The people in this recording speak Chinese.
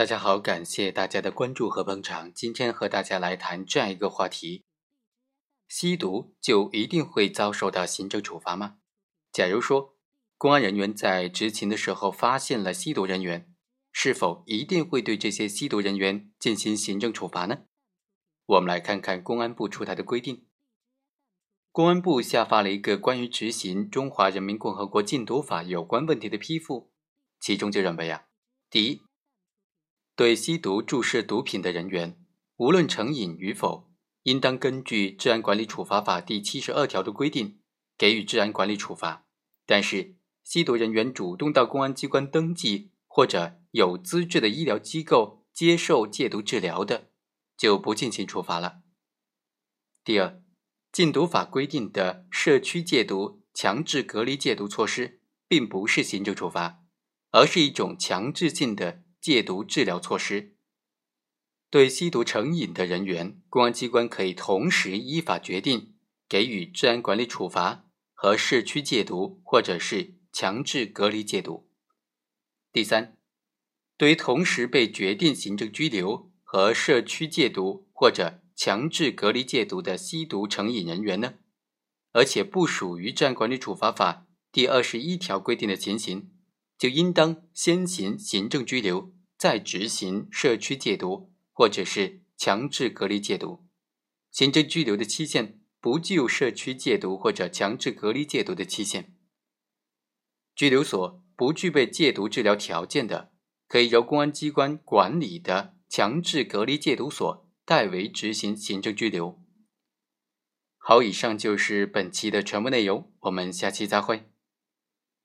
大家好，感谢大家的关注和捧场。今天和大家来谈这样一个话题：吸毒就一定会遭受到行政处罚吗？假如说公安人员在执勤的时候发现了吸毒人员，是否一定会对这些吸毒人员进行行政处罚呢？我们来看看公安部出台的规定。公安部下发了一个关于执行《中华人民共和国禁毒法》有关问题的批复，其中就认为啊，第一，对吸毒注射毒品的人员，无论成瘾与否，应当根据《治安管理处罚法》第七十二条的规定，给予治安管理处罚。但是，吸毒人员主动到公安机关登记或者有资质的医疗机构接受戒毒治疗的，就不进行处罚了。第二。禁毒法规定的社区戒毒、强制隔离戒毒措施，并不是行政处罚，而是一种强制性的戒毒治疗措施。对吸毒成瘾的人员，公安机关可以同时依法决定给予治安管理处罚和社区戒毒，或者是强制隔离戒毒。第三，对于同时被决定行政拘留和社区戒毒或者强制隔离戒毒的吸毒成瘾人员呢，而且不属于《治安管理处罚法》第二十一条规定的情形，就应当先行行政拘留，再执行社区戒毒或者是强制隔离戒毒。行政拘留的期限不具有社区戒毒或者强制隔离戒毒的期限。拘留所不具备戒毒治疗条件的，可以由公安机关管理的强制隔离戒毒所。代为执行行政拘留。好，以上就是本期的全部内容，我们下期再会。